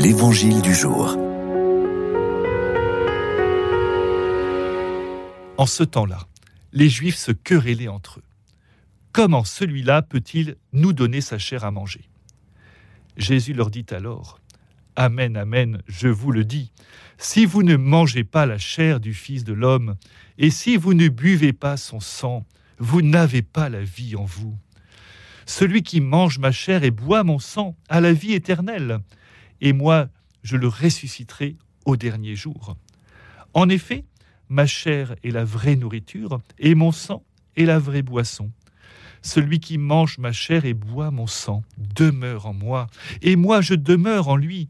L'Évangile du jour. En ce temps-là, les Juifs se querellaient entre eux. Comment celui-là peut-il nous donner sa chair à manger? Jésus leur dit alors, Amen, Amen, je vous le dis, si vous ne mangez pas la chair du Fils de l'homme, et si vous ne buvez pas son sang, vous n'avez pas la vie en vous. Celui qui mange ma chair et boit mon sang a la vie éternelle, et moi je le ressusciterai au dernier jour. En effet, ma chair est la vraie nourriture, et mon sang est la vraie boisson. Celui qui mange ma chair et boit mon sang demeure en moi, et moi je demeure en lui.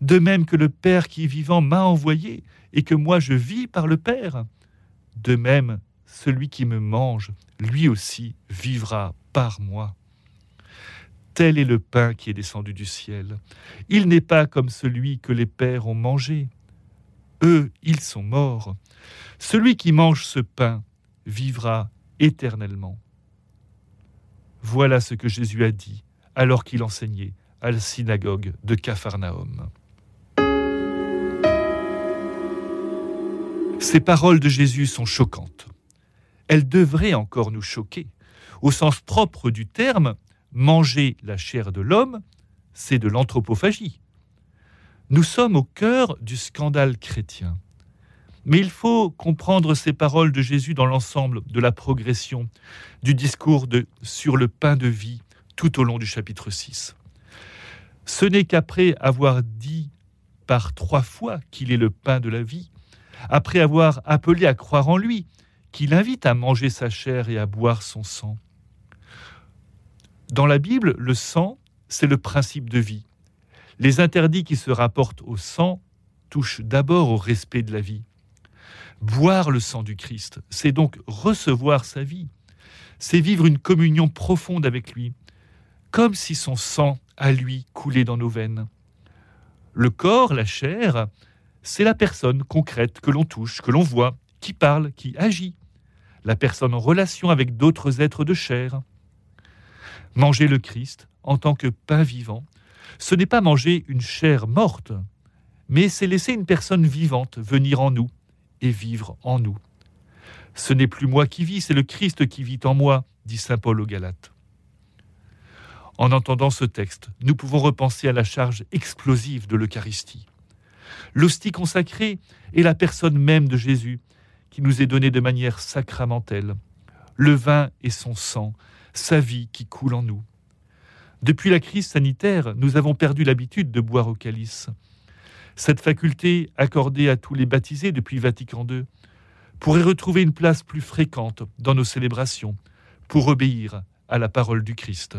De même que le Père qui est vivant m'a envoyé, et que moi je vis par le Père. De même, celui qui me mange, lui aussi vivra par moi. Tel est le pain qui est descendu du ciel. Il n'est pas comme celui que les pères ont mangé. Eux, ils sont morts. Celui qui mange ce pain vivra éternellement. Voilà ce que Jésus a dit alors qu'il enseignait à la synagogue de Capharnaüm. Ces paroles de Jésus sont choquantes. Elles devraient encore nous choquer. Au sens propre du terme, manger la chair de l'homme, c'est de l'anthropophagie. Nous sommes au cœur du scandale chrétien. Mais il faut comprendre ces paroles de Jésus dans l'ensemble de la progression du discours sur le pain de vie tout au long du chapitre 6. Ce n'est qu'après avoir dit par trois fois qu'il est le pain de la vie, après avoir appelé à croire en lui, qu'il invite à manger sa chair et à boire son sang. Dans la Bible, le sang, c'est le principe de vie. Les interdits qui se rapportent au sang touchent d'abord au respect de la vie. Boire le sang du Christ, c'est donc recevoir sa vie. C'est vivre une communion profonde avec lui, comme si son sang à lui coulait dans nos veines. Le corps, la chair, c'est la personne concrète que l'on touche, que l'on voit, qui parle, qui agit. La personne en relation avec d'autres êtres de chair. Manger le Christ en tant que pain vivant, ce n'est pas manger une chair morte, mais c'est laisser une personne vivante venir en nous, et vivre en nous. Ce n'est plus moi qui vis, c'est le Christ qui vit en moi, dit Saint Paul aux Galates. En entendant ce texte, nous pouvons repenser à la charge explosive de l'Eucharistie. L'hostie consacrée est la personne même de Jésus, qui nous est donnée de manière sacramentelle. Le vin est son sang, sa vie qui coule en nous. Depuis la crise sanitaire, nous avons perdu l'habitude de boire au calice. Cette faculté accordée à tous les baptisés depuis Vatican II pourrait retrouver une place plus fréquente dans nos célébrations pour obéir à la parole du Christ.